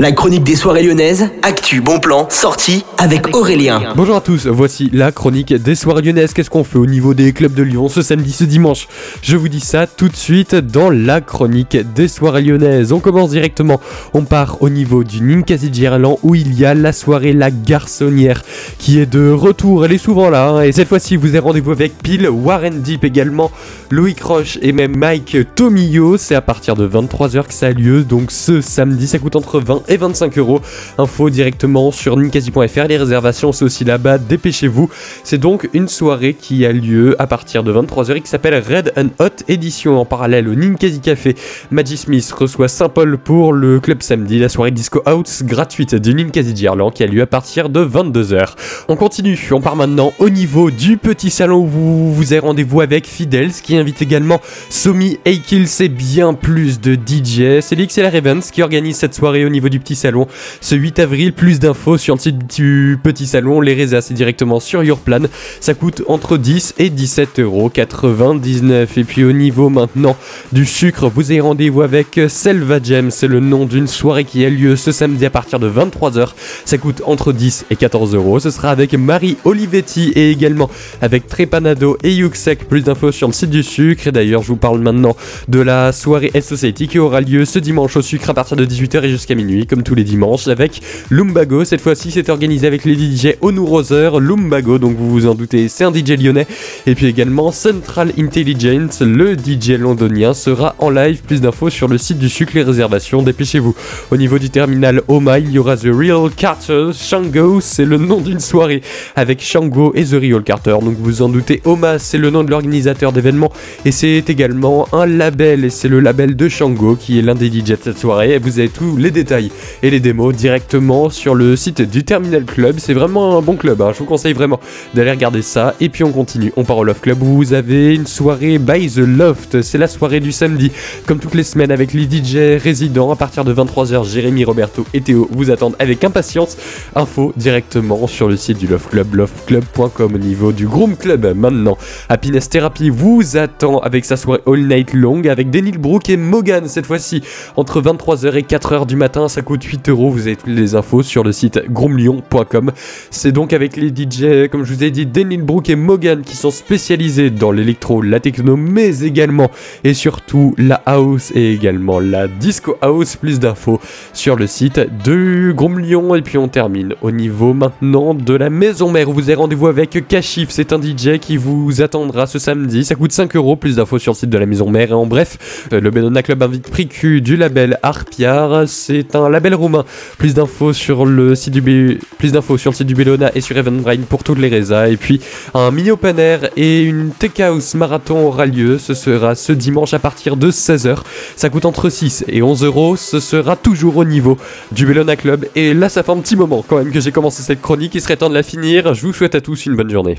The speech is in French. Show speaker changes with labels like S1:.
S1: La chronique des soirées lyonnaises, actu, bon plan, sortie avec Aurélien.
S2: Bonjour à tous, voici la chronique des soirées lyonnaises. Qu'est-ce qu'on fait au niveau des clubs de Lyon ce samedi, ce dimanche Je vous dis ça tout de suite dans la chronique des soirées lyonnaises. On commence directement, on part au niveau du Ninkasi Gerland où il y a la soirée La Garçonnière qui est de retour. Elle est souvent là hein. et cette fois-ci vous avez rendez-vous avec Pile, Warren Deep également, Louis Croche et même Mike Tomillo. C'est à partir de 23h que ça a lieu donc ce samedi ça coûte entre 20 et 25 euros. Info directement sur ninkasi.fr. Les réservations, c'est aussi là-bas. Dépêchez-vous. C'est donc une soirée qui a lieu à partir de 23h et qui s'appelle Red and Hot Edition. En parallèle au Ninkasi Café, Maggie Smith reçoit Saint-Paul pour le club samedi. La soirée Disco House gratuite du Ninkasi Gerland qui a lieu à partir de 22h. On continue. On part maintenant au niveau du petit salon où vous, avez rendez-vous avec Fidels qui invite également Somi Eikil. C'est bien plus de DJ. C'est l'X et la Ravens qui organise cette soirée au niveau du Petit Salon ce 8 avril. Plus d'infos sur le site du Petit Salon. Les résas, c'est directement sur Yourplan. Ça coûte entre 10 et 17 euros 99. Et puis au niveau maintenant du sucre, vous avez rendez-vous avec Selva Gem. C'est le nom d'une soirée qui a lieu ce samedi à partir de 23h. Ça coûte entre 10 et 14 euros. Ce sera avec Marie Olivetti et également avec Trepanado et Yuxek. Plus d'infos sur le site du sucre. Et d'ailleurs, je vous parle maintenant de la soirée S-Society qui aura lieu ce dimanche au sucre à partir de 18h et jusqu'à minuit comme tous les dimanches, avec Lumbago. Cette fois-ci, c'est organisé avec les DJ Onu Roser, Lumbago, donc vous vous en doutez, c'est un DJ lyonnais. Et puis également Central Intelligence, le DJ londonien, sera en live. Plus d'infos sur le site du sucre, les réservations, dépêchez-vous. Au niveau du terminal Oma, il y aura The Real Carter. Shango, c'est le nom d'une soirée avec Shango et The Real Carter. Donc vous vous en doutez, Oma, c'est le nom de l'organisateur d'événements et c'est également un label. Et c'est le label de Shango qui est l'un des DJ de cette soirée. Et vous avez tous les détails et les démos directement sur le site du Terminal Club. C'est vraiment un bon club, hein. je vous conseille vraiment d'aller regarder ça. Et puis on continue, on part au Love Club où vous avez une soirée by The Loft. C'est la soirée du samedi, comme toutes les semaines avec les DJ résidents. À partir de 23h, Jérémy, Roberto et Théo vous attendent avec impatience. Info directement sur le site du Love Club, loveclub.com au niveau du Groom Club. Maintenant, Happiness Therapy vous attend avec sa soirée All Night Long avec Denil Brook et Mogan cette fois-ci entre 23h et 4h du matin. Ça coûte 8 euros. Vous avez toutes les infos sur le site groomlyon.com. C'est donc avec les DJ, comme je vous ai dit, Denil Brook et Mogan qui sont spécialisés dans l'électro, la techno, mais également et surtout la house et également la disco house. Plus d'infos sur le site de Groomlyon. Et puis on termine au niveau maintenant de la maison mère où vous avez rendez-vous avec Kashif. C'est un DJ qui vous attendra ce samedi. Ça coûte 5 euros. Plus d'infos sur le site de la maison mère. Et en bref, le Benona Club invite Pricu du label Arpiar. C'est un label roumain. Plus d'infos sur le site du plus d'infos sur le site du Bellona et sur Eventbrain pour toutes les résas. Et puis un mini open air et une Tech House marathon aura lieu. Ce sera ce dimanche à partir de 16h. Ça coûte entre 6 et 11 euros. Ce sera toujours au niveau du Bellona Club. Et là, ça fait un petit moment quand même que j'ai commencé cette chronique. Il serait temps de la finir. Je vous souhaite à tous une bonne journée.